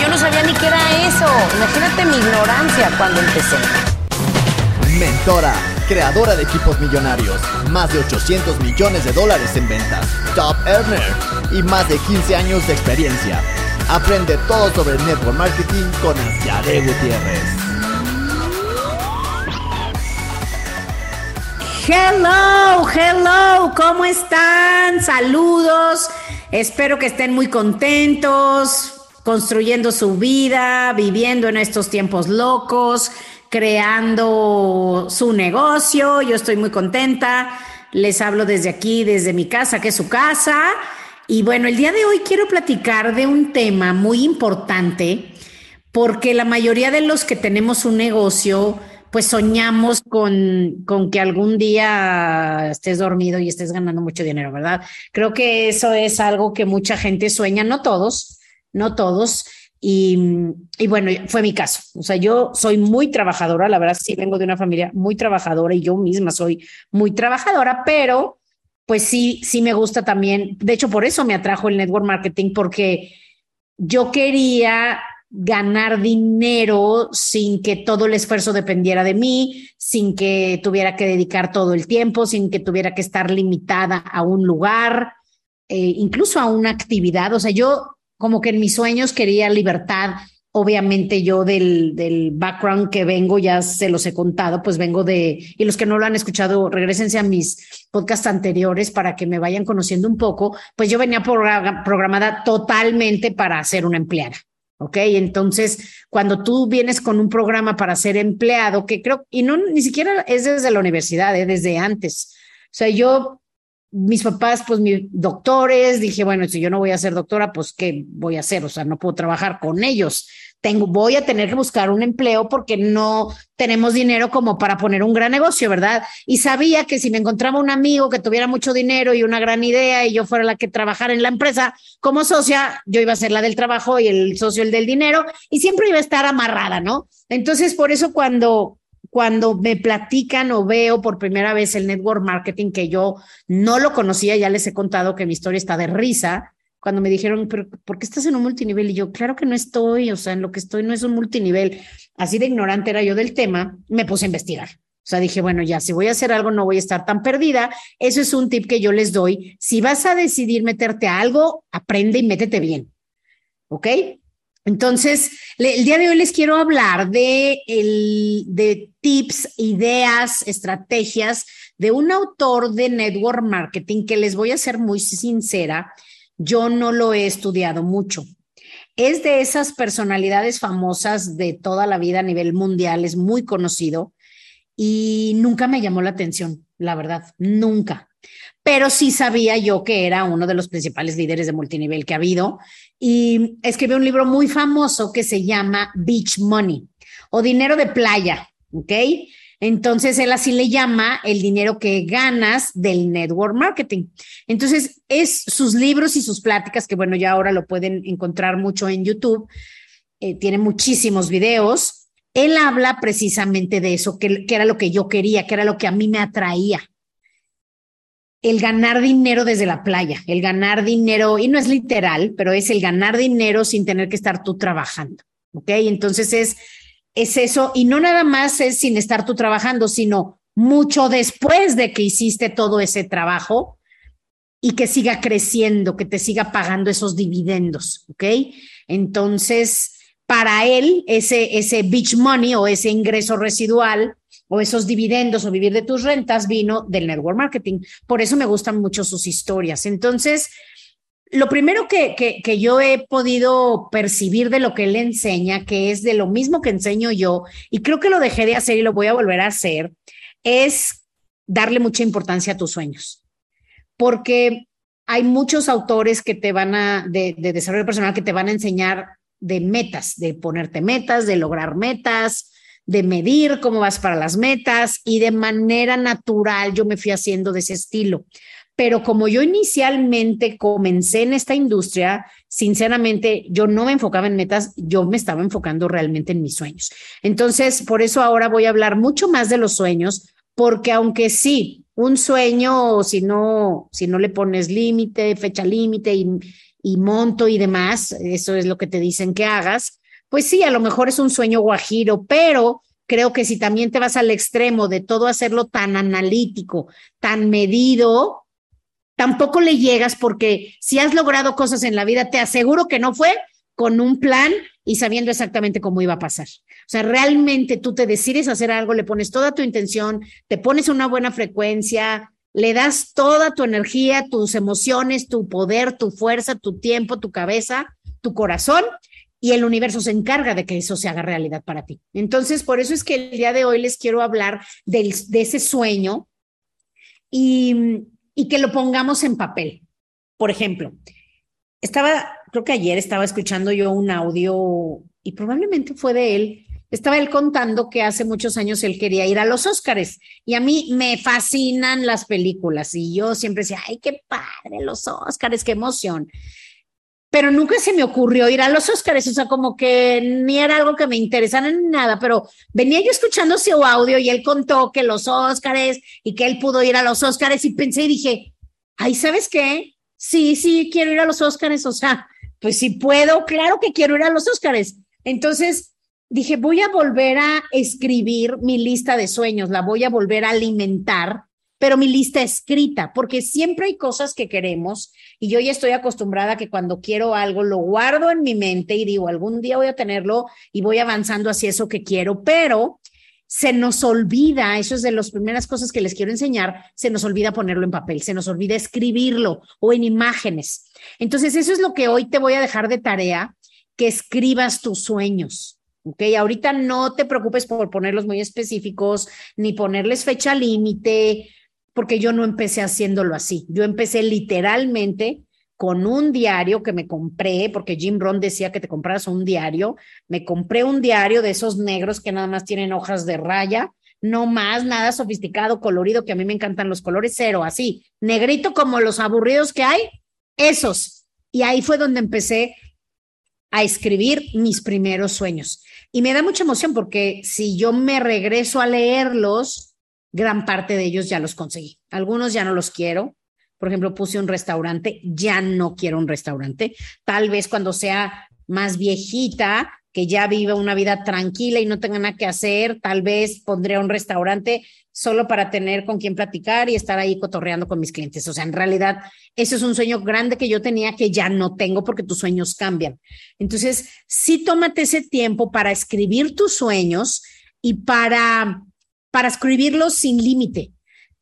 yo no sabía ni qué era eso. Imagínate mi ignorancia cuando empecé. Mentora, creadora de equipos millonarios, más de 800 millones de dólares en ventas, top earner y más de 15 años de experiencia. Aprende todo sobre network marketing con Asiare Gutiérrez. Hello, hello, ¿cómo están? Saludos. Espero que estén muy contentos, construyendo su vida, viviendo en estos tiempos locos creando su negocio. Yo estoy muy contenta. Les hablo desde aquí, desde mi casa, que es su casa. Y bueno, el día de hoy quiero platicar de un tema muy importante porque la mayoría de los que tenemos un negocio, pues soñamos con, con que algún día estés dormido y estés ganando mucho dinero, ¿verdad? Creo que eso es algo que mucha gente sueña, no todos, no todos. Y, y, bueno, fue mi caso. O sea, yo soy muy trabajadora, la verdad sí vengo de una familia muy trabajadora y yo misma soy muy trabajadora, pero pues sí, sí me gusta también. De hecho, por eso me atrajo el network marketing, porque yo quería ganar dinero sin que todo el esfuerzo dependiera de mí, sin que tuviera que dedicar todo el tiempo, sin que tuviera que estar limitada a un lugar, eh, incluso a una actividad. O sea, yo como que en mis sueños quería libertad. Obviamente yo del, del background que vengo, ya se los he contado, pues vengo de, y los que no lo han escuchado, regresense a mis podcasts anteriores para que me vayan conociendo un poco, pues yo venía programada totalmente para ser una empleada. ¿ok? Entonces, cuando tú vienes con un programa para ser empleado, que creo, y no, ni siquiera es desde la universidad, ¿eh? desde antes. O sea, yo mis papás, pues mis doctores, dije, bueno, si yo no voy a ser doctora, pues ¿qué voy a hacer? O sea, no puedo trabajar con ellos. Tengo, voy a tener que buscar un empleo porque no tenemos dinero como para poner un gran negocio, ¿verdad? Y sabía que si me encontraba un amigo que tuviera mucho dinero y una gran idea y yo fuera la que trabajara en la empresa como socia, yo iba a ser la del trabajo y el socio el del dinero y siempre iba a estar amarrada, ¿no? Entonces, por eso cuando cuando me platican o veo por primera vez el network marketing que yo no lo conocía, ya les he contado que mi historia está de risa, cuando me dijeron, pero ¿por qué estás en un multinivel? Y yo, claro que no estoy, o sea, en lo que estoy no es un multinivel. Así de ignorante era yo del tema, me puse a investigar. O sea, dije, bueno, ya, si voy a hacer algo, no voy a estar tan perdida. Eso es un tip que yo les doy. Si vas a decidir meterte a algo, aprende y métete bien. ¿Ok? Entonces, el día de hoy les quiero hablar de, de tips, ideas, estrategias de un autor de network marketing que les voy a ser muy sincera, yo no lo he estudiado mucho. Es de esas personalidades famosas de toda la vida a nivel mundial, es muy conocido y nunca me llamó la atención, la verdad, nunca pero sí sabía yo que era uno de los principales líderes de multinivel que ha habido y escribió un libro muy famoso que se llama Beach Money o dinero de playa, ¿ok? Entonces él así le llama el dinero que ganas del network marketing. Entonces es sus libros y sus pláticas, que bueno, ya ahora lo pueden encontrar mucho en YouTube, eh, tiene muchísimos videos. Él habla precisamente de eso, que, que era lo que yo quería, que era lo que a mí me atraía el ganar dinero desde la playa, el ganar dinero, y no es literal, pero es el ganar dinero sin tener que estar tú trabajando. ¿Ok? Entonces es, es eso, y no nada más es sin estar tú trabajando, sino mucho después de que hiciste todo ese trabajo y que siga creciendo, que te siga pagando esos dividendos. ¿Ok? Entonces, para él, ese, ese beach money o ese ingreso residual o esos dividendos o vivir de tus rentas vino del network marketing. Por eso me gustan mucho sus historias. Entonces, lo primero que, que, yo he podido percibir de lo que él enseña, que es de lo mismo que enseño yo, y creo que lo dejé de hacer y lo voy a volver a hacer, es darle mucha importancia a tus sueños. Porque hay muchos autores que te van a, de, de desarrollo personal, que te van a enseñar de metas, de ponerte metas, de lograr metas, de medir cómo vas para las metas y de manera natural yo me fui haciendo de ese estilo. Pero como yo inicialmente comencé en esta industria, sinceramente yo no me enfocaba en metas, yo me estaba enfocando realmente en mis sueños. Entonces, por eso ahora voy a hablar mucho más de los sueños, porque aunque sí, un sueño, si no, si no le pones límite, fecha límite y, y monto y demás, eso es lo que te dicen que hagas, pues sí, a lo mejor es un sueño guajiro, pero creo que si también te vas al extremo de todo hacerlo tan analítico, tan medido, tampoco le llegas porque si has logrado cosas en la vida, te aseguro que no fue con un plan y sabiendo exactamente cómo iba a pasar. O sea, realmente tú te decides hacer algo, le pones toda tu intención, te pones una buena frecuencia, le das toda tu energía, tus emociones, tu poder, tu fuerza, tu tiempo, tu cabeza, tu corazón y el universo se encarga de que eso se haga realidad para ti. Entonces, por eso es que el día de hoy les quiero hablar de ese sueño y, y que lo pongamos en papel. Por ejemplo, estaba, creo que ayer estaba escuchando yo un audio y probablemente fue de él. Estaba él contando que hace muchos años él quería ir a los Óscares y a mí me fascinan las películas y yo siempre decía, ay, qué padre los Óscares, qué emoción pero nunca se me ocurrió ir a los Óscares, o sea, como que ni era algo que me interesara en nada, pero venía yo escuchando su audio y él contó que los Óscares y que él pudo ir a los Óscares y pensé y dije, ay, ¿sabes qué? Sí, sí, quiero ir a los Óscares, o sea, pues si puedo, claro que quiero ir a los Óscares. Entonces dije, voy a volver a escribir mi lista de sueños, la voy a volver a alimentar pero mi lista escrita, porque siempre hay cosas que queremos y yo ya estoy acostumbrada a que cuando quiero algo lo guardo en mi mente y digo, algún día voy a tenerlo y voy avanzando hacia eso que quiero, pero se nos olvida, eso es de las primeras cosas que les quiero enseñar, se nos olvida ponerlo en papel, se nos olvida escribirlo o en imágenes. Entonces, eso es lo que hoy te voy a dejar de tarea, que escribas tus sueños. ¿ok? Ahorita no te preocupes por ponerlos muy específicos, ni ponerles fecha límite, porque yo no empecé haciéndolo así. Yo empecé literalmente con un diario que me compré, porque Jim Rohn decía que te compraras un diario. Me compré un diario de esos negros que nada más tienen hojas de raya, no más, nada sofisticado, colorido, que a mí me encantan los colores, cero, así, negrito como los aburridos que hay, esos. Y ahí fue donde empecé a escribir mis primeros sueños. Y me da mucha emoción porque si yo me regreso a leerlos, gran parte de ellos ya los conseguí. Algunos ya no los quiero. Por ejemplo, puse un restaurante, ya no quiero un restaurante. Tal vez cuando sea más viejita, que ya viva una vida tranquila y no tenga nada que hacer, tal vez pondré un restaurante solo para tener con quien platicar y estar ahí cotorreando con mis clientes. O sea, en realidad, eso es un sueño grande que yo tenía que ya no tengo porque tus sueños cambian. Entonces, sí tómate ese tiempo para escribir tus sueños y para para escribirlos sin límite.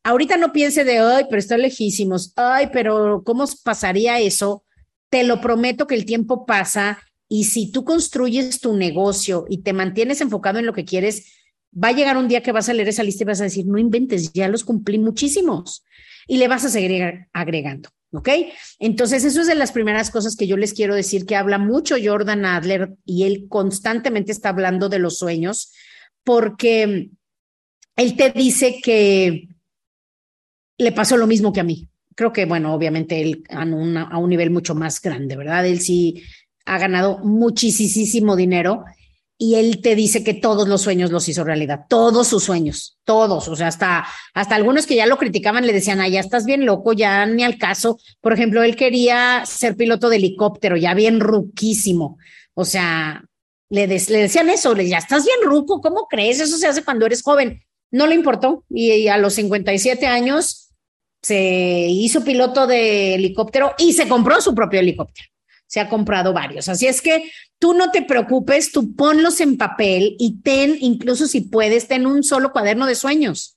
Ahorita no piense de, ay, pero están lejísimos, ay, pero ¿cómo pasaría eso? Te lo prometo que el tiempo pasa y si tú construyes tu negocio y te mantienes enfocado en lo que quieres, va a llegar un día que vas a leer esa lista y vas a decir, no inventes, ya los cumplí muchísimos y le vas a seguir agregando. ¿Ok? Entonces, eso es de las primeras cosas que yo les quiero decir que habla mucho Jordan Adler y él constantemente está hablando de los sueños porque él te dice que le pasó lo mismo que a mí. Creo que, bueno, obviamente él a, un nivel mucho más grande, ¿verdad? Él sí ha ganado muchísimo dinero y él te dice que todos los sueños los hizo realidad, todos sus sueños, todos, o sea, hasta, hasta algunos que ya lo criticaban le decían, ah, ya estás bien loco, ya ni al caso. Por ejemplo, él quería ser piloto de helicóptero, ya bien ruquísimo, o sea, le, le decían eso, le ya estás bien ruco, ¿cómo crees? Eso se hace cuando eres joven no le importó y a los 57 años se hizo piloto de helicóptero y se compró su propio helicóptero. Se ha comprado varios. Así es que tú no te preocupes, tú ponlos en papel y ten, incluso si puedes, ten un solo cuaderno de sueños.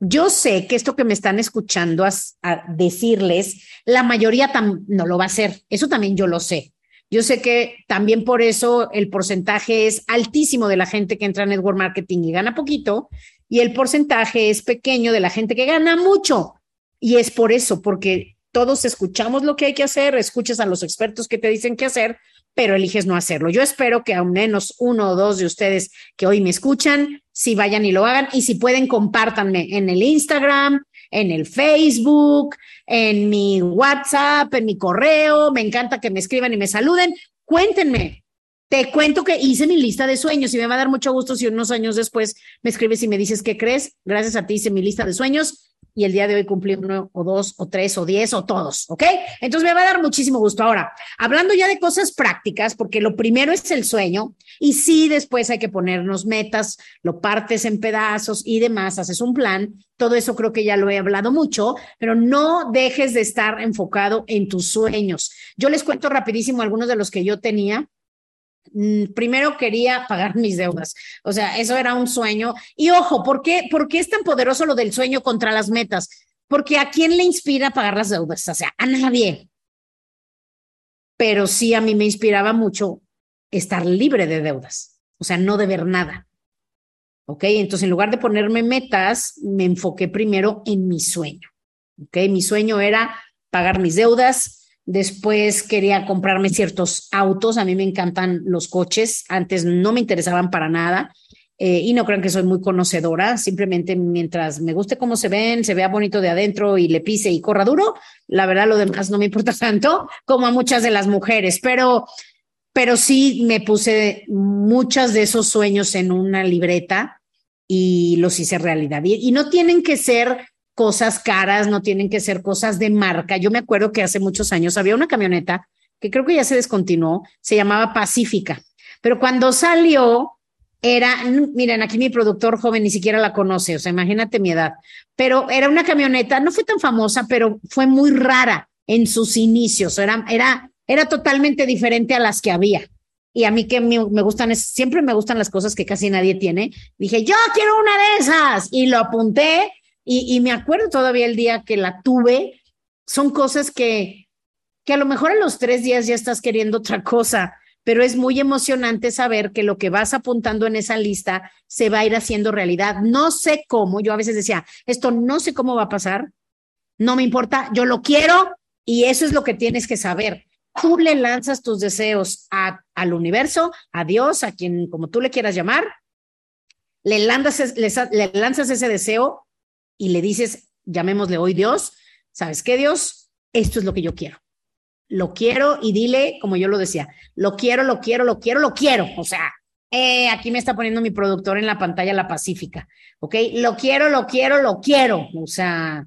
Yo sé que esto que me están escuchando a, decirles, la mayoría no lo va a hacer. Eso también yo lo sé. Yo sé que también por eso el porcentaje es altísimo de la gente que entra en network marketing y gana poquito y el porcentaje es pequeño de la gente que gana mucho. Y es por eso, porque todos escuchamos lo que hay que hacer, escuchas a los expertos que te dicen qué hacer, pero eliges no hacerlo. Yo espero que al menos uno o dos de ustedes que hoy me escuchan, si vayan y lo hagan, y si pueden, compártanme en el Instagram, en el Facebook, en mi WhatsApp, en mi correo. Me encanta que me escriban y me saluden. Cuéntenme. Te cuento que hice mi lista de sueños y me va a dar mucho gusto si unos años después me escribes y me dices qué crees. Gracias a ti hice mi lista de sueños y el día de hoy cumplí uno o dos o tres o diez o todos, ¿ok? Entonces me va a dar muchísimo gusto. Ahora, hablando ya de cosas prácticas, porque lo primero es el sueño y sí después hay que ponernos metas, lo partes en pedazos y demás, haces un plan. Todo eso creo que ya lo he hablado mucho, pero no dejes de estar enfocado en tus sueños. Yo les cuento rapidísimo algunos de los que yo tenía primero quería pagar mis deudas. O sea, eso era un sueño. Y ojo, ¿por qué, ¿por qué es tan poderoso lo del sueño contra las metas? Porque a quién le inspira pagar las deudas? O sea, a nadie. Pero sí a mí me inspiraba mucho estar libre de deudas. O sea, no deber nada. ¿Ok? Entonces, en lugar de ponerme metas, me enfoqué primero en mi sueño. ¿Ok? Mi sueño era pagar mis deudas, Después quería comprarme ciertos autos. A mí me encantan los coches. Antes no me interesaban para nada. Eh, y no crean que soy muy conocedora. Simplemente mientras me guste cómo se ven, se vea bonito de adentro y le pise y corra duro, la verdad lo demás no me importa tanto como a muchas de las mujeres. Pero, pero sí me puse muchos de esos sueños en una libreta y los hice realidad. Y no tienen que ser cosas caras, no tienen que ser cosas de marca. Yo me acuerdo que hace muchos años había una camioneta que creo que ya se descontinuó, se llamaba Pacífica, pero cuando salió era, miren, aquí mi productor joven ni siquiera la conoce, o sea, imagínate mi edad, pero era una camioneta, no fue tan famosa, pero fue muy rara en sus inicios, era, era, era totalmente diferente a las que había. Y a mí que me, gustan, siempre me gustan las cosas que casi nadie tiene. Dije, yo quiero una de esas. Y lo apunté y, me acuerdo todavía el día que la tuve, son cosas que, que a lo mejor en los tres días ya estás queriendo otra cosa, pero es muy emocionante saber que lo que vas apuntando en esa lista se va a ir haciendo realidad. No sé cómo, yo a veces decía, esto no sé cómo va a pasar, no me importa, yo lo quiero y eso es lo que tienes que saber. Tú le lanzas tus deseos a, al universo, a Dios, a quien como tú le quieras llamar, le lanzas, le lanzas ese deseo y le dices, llamémosle hoy Dios, ¿sabes qué Dios? Esto es lo que yo quiero. Lo quiero y dile, como yo lo decía, lo quiero, lo quiero, lo quiero, lo quiero. O sea, eh, aquí me está poniendo mi productor en la pantalla la Pacífica, ¿ok? Lo quiero, lo quiero, lo quiero. O sea,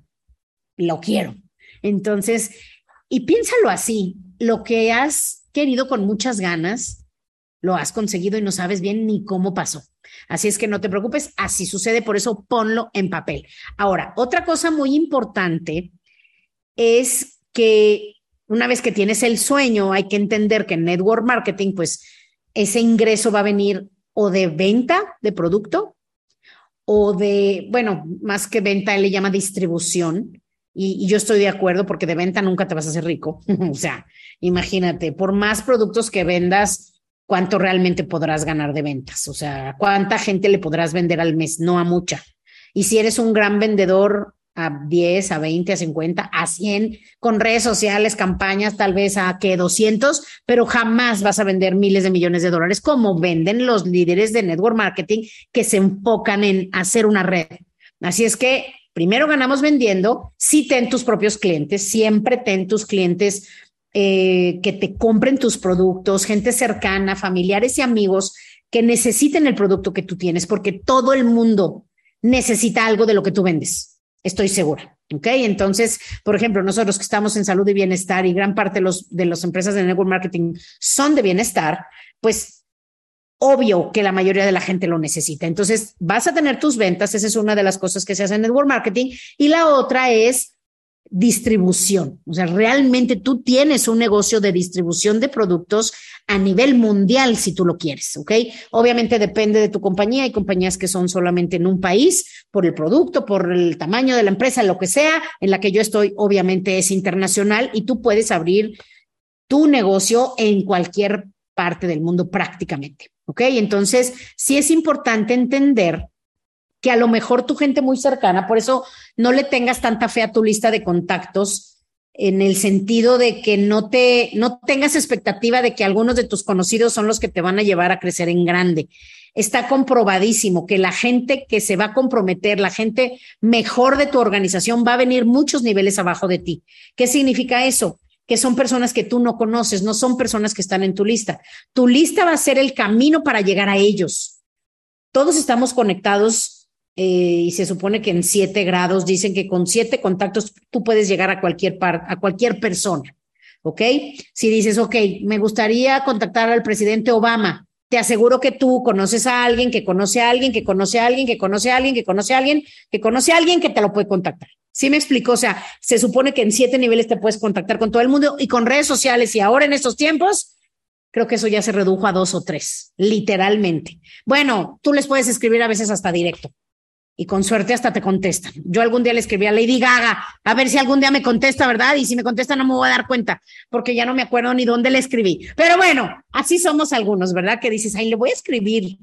lo quiero. Entonces, y piénsalo así, lo que has querido con muchas ganas, lo has conseguido y no sabes bien ni cómo pasó. Así es que no te preocupes, así sucede, por eso ponlo en papel. Ahora, otra cosa muy importante es que una vez que tienes el sueño, hay que entender que en network marketing, pues ese ingreso va a venir o de venta de producto o de, bueno, más que venta, él le llama distribución. Y, y, yo estoy de acuerdo porque de venta nunca te vas a hacer rico. o sea, imagínate, por más productos que vendas, cuánto realmente podrás ganar de ventas, o sea, cuánta gente le podrás vender al mes, no a mucha. Y si eres un gran vendedor a 10, a 20, a 50, a 100, con redes sociales, campañas, tal vez a que 200, pero jamás vas a vender miles de millones de dólares como venden los líderes de network marketing que se enfocan en hacer una red. Así es que primero ganamos vendiendo, sí ten tus propios clientes, siempre ten tus clientes eh, que te compren tus productos, gente cercana, familiares y amigos que necesiten el producto que tú tienes, porque todo el mundo necesita algo de lo que tú vendes. Estoy segura. ¿Ok? Entonces, por ejemplo, nosotros que estamos en salud y bienestar y gran parte de, los, de las empresas de network marketing son de bienestar, pues obvio que la mayoría de la gente lo necesita. Entonces, vas a tener tus ventas, esa es una de las cosas que se hace en network marketing, y la otra es distribución. O sea, realmente tú tienes un negocio de distribución de productos a nivel mundial si tú lo quieres, ¿ok? Obviamente depende de tu compañía. Hay compañías que son solamente en un país por el producto, por el tamaño de la empresa, lo que sea. En la que yo estoy, obviamente es internacional y tú puedes abrir tu negocio en cualquier parte del mundo prácticamente, ¿ok? Entonces, sí es importante entender que a lo mejor tu gente muy cercana, por eso no le tengas tanta fe a tu lista de contactos en el sentido de que no te, no tengas expectativa de que algunos de tus conocidos son los que te van a llevar a crecer en grande. Está comprobadísimo que la gente que se va a comprometer, la gente mejor de tu organización va a venir muchos niveles abajo de ti. ¿Qué significa eso? Que son personas que tú no conoces, no son personas que están en tu lista. Tu lista va a ser el camino para llegar a ellos. Todos estamos conectados eh, y se supone que en siete grados dicen que con siete contactos tú puedes llegar a cualquier par, a cualquier persona. ¿Ok? Si dices, ok, me gustaría contactar al presidente Obama, te aseguro que tú conoces a alguien que conoce a alguien, que conoce a alguien, que conoce a alguien, que conoce a alguien, que conoce a alguien que te lo puede contactar. ¿Sí me explico? O sea, se supone que en siete niveles te puedes contactar con todo el mundo y con redes sociales y ahora en estos tiempos, creo que eso ya se redujo a dos o tres, literalmente. Bueno, tú les puedes escribir a veces hasta directo y con suerte hasta te contestan. Yo algún día le escribí a Lady Gaga, a ver si algún día me contesta, ¿verdad? Y si me contesta no me voy a dar cuenta, porque ya no me acuerdo ni dónde le escribí. Pero bueno, así somos algunos, ¿verdad? Que dices, ay, le voy a escribir.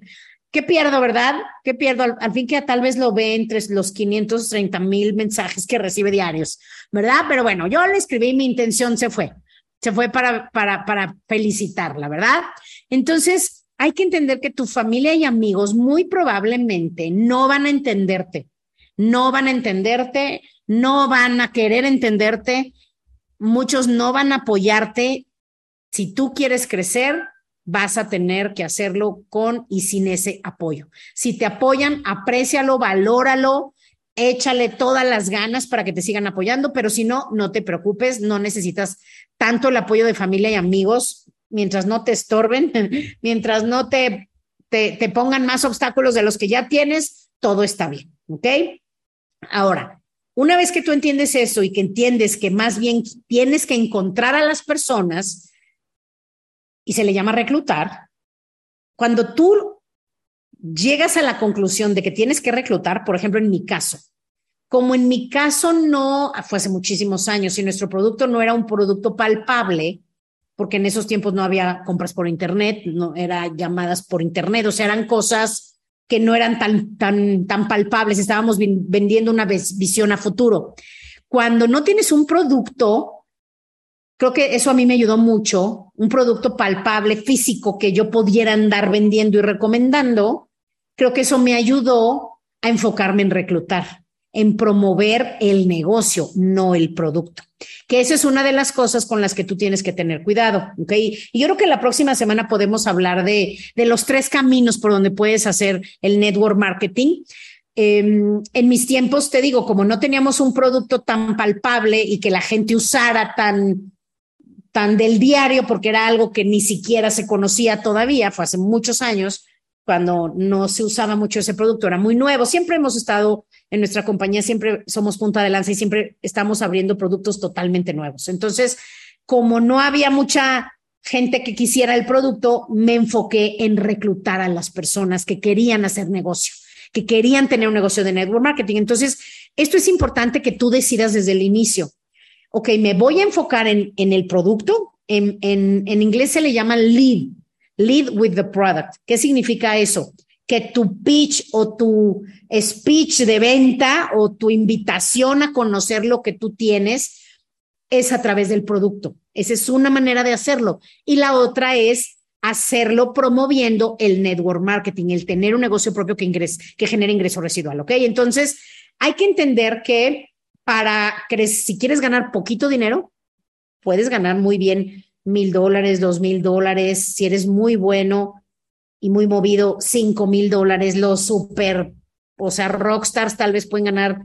¿Qué pierdo, verdad? ¿Qué pierdo? Al, fin que tal vez lo ve entre los 530 mil mensajes que recibe diarios, ¿verdad? Pero bueno, yo le escribí y mi intención se fue. Se fue para, para, para felicitarla, ¿verdad? Entonces, hay que entender que tu familia y amigos muy probablemente no van a entenderte, no van a entenderte, no van a querer entenderte, muchos no van a apoyarte. Si tú quieres crecer, vas a tener que hacerlo con y sin ese apoyo. Si te apoyan, aprécialo, valóralo, échale todas las ganas para que te sigan apoyando, pero si no, no te preocupes, no necesitas tanto el apoyo de familia y amigos mientras no te estorben, mientras no te, te, pongan más obstáculos de los que ya tienes, todo está bien, ¿ok? Ahora, una vez que tú entiendes eso y que entiendes que más bien tienes que encontrar a las personas, y se le llama reclutar, cuando tú llegas a la conclusión de que tienes que reclutar, por ejemplo, en mi caso, como en mi caso no, fue hace muchísimos años y nuestro producto no era un producto palpable, porque en esos tiempos no había compras por internet, no era llamadas por internet, o sea, eran cosas que no eran tan, tan, tan palpables, estábamos vendiendo una visión a futuro. Cuando no tienes un producto, creo que eso a mí me ayudó mucho, un producto palpable, físico, que yo pudiera andar vendiendo y recomendando, creo que eso me ayudó a enfocarme en reclutar en promover el negocio, no el producto. Que esa es una de las cosas con las que tú tienes que tener cuidado, ¿ok? Y yo creo que la próxima semana podemos hablar de, de los tres caminos por donde puedes hacer el network marketing. Em, en mis tiempos, te digo, como no teníamos un producto tan palpable y que la gente usara tan, tan del diario, porque era algo que ni siquiera se conocía todavía, fue hace muchos años, cuando no se usaba mucho ese producto, era muy nuevo. Siempre hemos estado en nuestra compañía, siempre somos punta de lanza y siempre estamos abriendo productos totalmente nuevos. Entonces, como no había mucha gente que quisiera el producto, me enfoqué en reclutar a las personas que querían hacer negocio, que querían tener un negocio de network marketing. Entonces, esto es importante que tú decidas desde el inicio. Ok, me voy a enfocar en, el producto. En inglés se le llama lead Lead with the product. ¿Qué significa eso? Que tu pitch o tu speech de venta o tu invitación a conocer lo que tú tienes es a través del producto. Esa es una manera de hacerlo. Y la otra es hacerlo promoviendo el network marketing, el tener un negocio propio que, que genere ingreso residual. ¿Ok? Entonces, hay que entender que para, si quieres ganar poquito dinero, puedes ganar muy bien mil dólares, dos mil dólares, si eres muy bueno y muy movido, cinco mil dólares, los super, o sea, rockstars tal vez pueden ganar,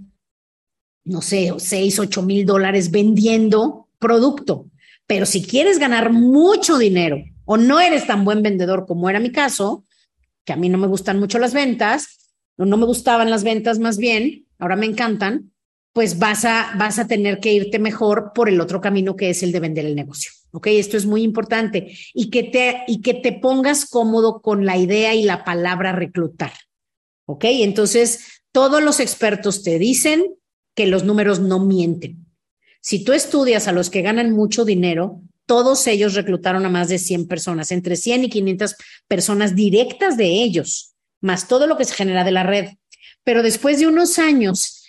no sé, seis, ocho mil dólares vendiendo producto. Pero si quieres ganar mucho dinero o no eres tan buen vendedor como era mi caso, que a mí no me gustan mucho las ventas, no, no me gustaban las ventas más bien, ahora me encantan, pues vas a, vas a tener que irte mejor por el otro camino que es el de vender el negocio. ¿Ok? Esto es muy importante y que te, y que te pongas cómodo con la idea y la palabra reclutar, ¿ok? Entonces, todos los expertos te dicen que los números no mienten. Si tú estudias a los que ganan mucho dinero, todos ellos reclutaron a más de 100 personas, entre 100 y 500 personas directas de ellos, más todo lo que se genera de la red. Pero después de unos años,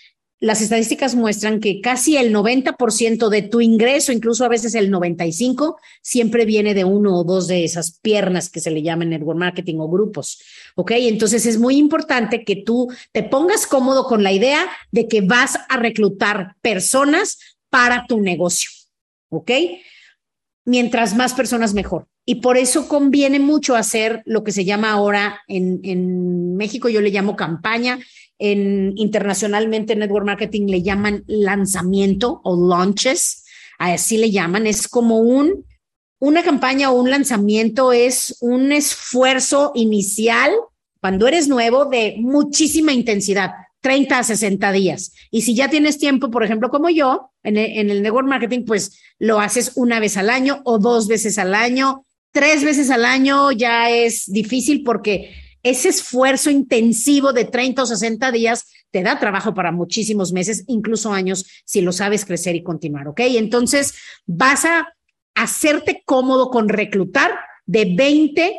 las estadísticas muestran que casi el 90% de tu ingreso, incluso a veces el 95%, siempre viene de uno o dos de esas piernas que se le llaman network marketing o grupos. ¿Ok? Entonces es muy importante que tú te pongas cómodo con la idea de que vas a reclutar personas para tu negocio. ¿Ok? Mientras más personas, mejor. Y por eso conviene mucho hacer lo que se llama ahora en, en México, yo le llamo campaña, en, internacionalmente en network marketing le llaman lanzamiento o launches, así le llaman, es como un, una campaña o un lanzamiento es un esfuerzo inicial cuando eres nuevo de muchísima intensidad, 30 a 60 días. Y si ya tienes tiempo, por ejemplo, como yo, el, en el network marketing, pues lo haces una vez al año o dos veces al año. Tres veces al año ya es difícil porque ese esfuerzo intensivo de 30 o 60 días te da trabajo para muchísimos meses, incluso años, si lo sabes crecer y continuar, ¿ok? Entonces vas a hacerte cómodo con reclutar de 20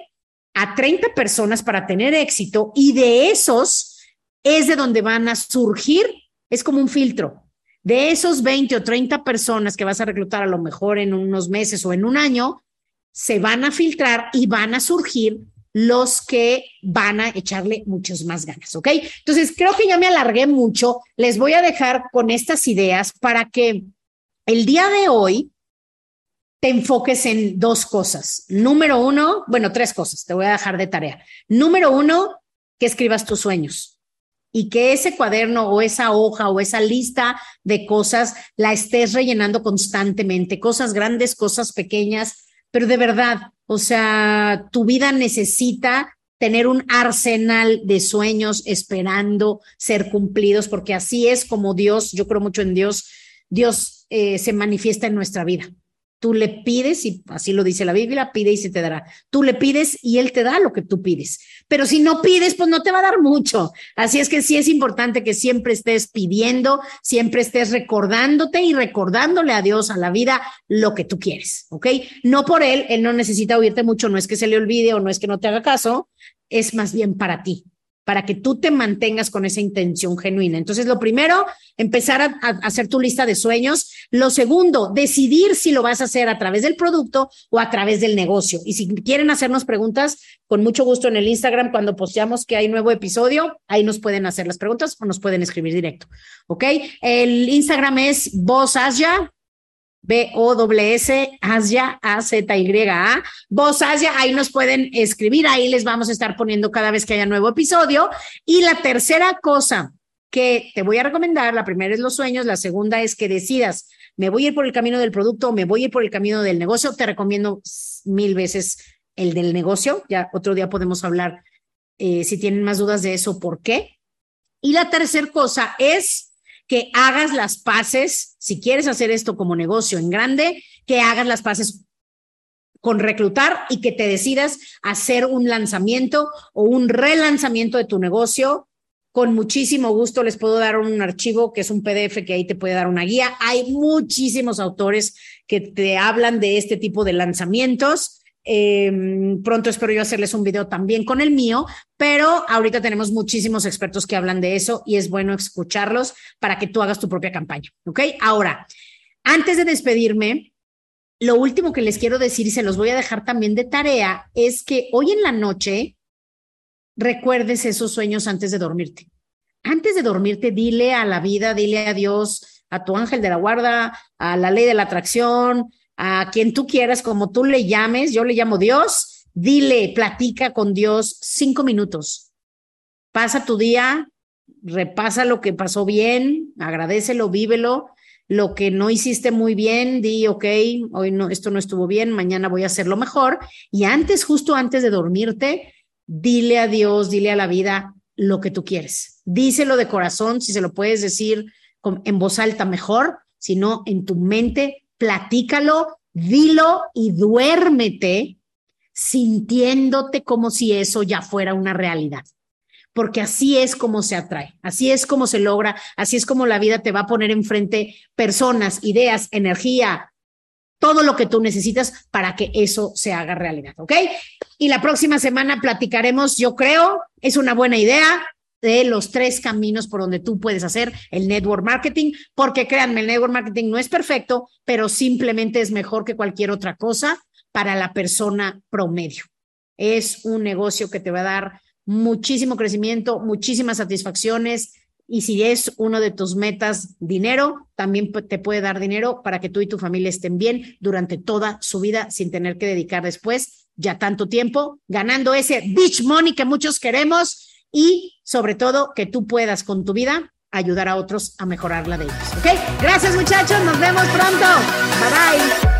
a 30 personas para tener éxito y de esos es de donde van a surgir, es como un filtro. De esos 20 o 30 personas que vas a reclutar a lo mejor en unos meses o en un año, se van a filtrar y van a surgir los que van a echarle muchas más ganas, ¿ok? Entonces, creo que ya me alargué mucho. Les voy a dejar con estas ideas para que el día de hoy te enfoques en dos cosas. Número uno, bueno, tres cosas, te voy a dejar de tarea. Número uno, que escribas tus sueños y que ese cuaderno o esa hoja o esa lista de cosas la estés rellenando constantemente, cosas grandes, cosas pequeñas, pero de verdad, o sea, tu vida necesita tener un arsenal de sueños esperando ser cumplidos, porque así es como Dios, yo creo mucho en Dios, Dios eh, se manifiesta en nuestra vida. Tú le pides, y así lo dice la Biblia, pide y se te dará. Tú le pides y Él te da lo que tú pides. Pero si no pides, pues no te va a dar mucho. Así es que sí es importante que siempre estés pidiendo, siempre estés recordándote y recordándole a Dios, a la vida, lo que tú quieres, ¿ok? No por Él, Él no necesita oírte mucho, no es que se le olvide o no es que no te haga caso, es más bien para ti para que tú te mantengas con esa intención genuina. Entonces, lo primero, empezar a, hacer tu lista de sueños. Lo segundo, decidir si lo vas a hacer a través del producto o a través del negocio. Y si quieren hacernos preguntas, con mucho gusto en el Instagram, cuando posteamos que hay nuevo episodio, ahí nos pueden hacer las preguntas o nos pueden escribir directo. ¿Ok? El Instagram es Voz B-O-S, Asia, A-Z-Y-A. Voz Asia, ahí nos pueden escribir, ahí les vamos a estar poniendo cada vez que haya nuevo episodio. Y la tercera cosa que te voy a recomendar, la primera es los sueños, la segunda es que decidas, me voy a ir por el camino del producto o me voy a ir por el camino del negocio. Te recomiendo mil veces el del negocio. Ya otro día podemos hablar eh, si tienen más dudas de eso, por qué. Y la tercera cosa es que hagas las paces, si quieres hacer esto como negocio en grande, que hagas las paces con reclutar y que te decidas hacer un lanzamiento o un relanzamiento de tu negocio. Con muchísimo gusto les puedo dar un archivo que es un PDF que ahí te puede dar una guía. Hay muchísimos autores que te hablan de este tipo de lanzamientos Em, pronto espero yo hacerles un video también con el mío, pero ahorita tenemos muchísimos expertos que hablan de eso y es bueno escucharlos para que tú hagas tu propia campaña. ¿Ok? Ahora, antes de despedirme, lo último que les quiero decir y se los voy a dejar también de tarea es que hoy en la noche recuerdes esos sueños antes de dormirte. Antes de dormirte, dile a la vida, dile a Dios, a tu ángel de la guarda, a la ley de la atracción, a quien tú quieras, como tú le llames, yo le llamo Dios, dile, platica con Dios cinco minutos. Pasa tu día, repasa lo que pasó bien, agradecelo, vívelo. Lo que no hiciste muy bien, di, ok, hoy no, esto no estuvo bien, mañana voy a hacerlo mejor. Y antes, justo antes de dormirte, dile a Dios, dile a la vida lo que tú quieres. Díselo de corazón, si se lo puedes decir en voz alta mejor, si no en tu mente, platícalo, dilo y duérmete sintiéndote como si eso ya fuera una realidad. Porque así es como se atrae, así es como se logra, así es como la vida te va a poner enfrente personas, ideas, energía, todo lo que tú necesitas para que eso se haga realidad, ¿ok? Y la próxima semana platicaremos, yo creo, es una buena idea, de los tres caminos por donde tú puedes hacer el network marketing, porque créanme, el network marketing no es perfecto, pero simplemente es mejor que cualquier otra cosa para la persona promedio. Es un negocio que te va a dar muchísimo crecimiento, muchísimas satisfacciones. Y si es uno de tus metas dinero, también te puede dar dinero para que tú y tu familia estén bien durante toda su vida sin tener que dedicar después ya tanto tiempo ganando ese beach money que muchos queremos y sobre todo que tú puedas con tu vida ayudar a otros a mejorar la de ellos. ¿Ok? Gracias muchachos, nos vemos pronto. Bye bye.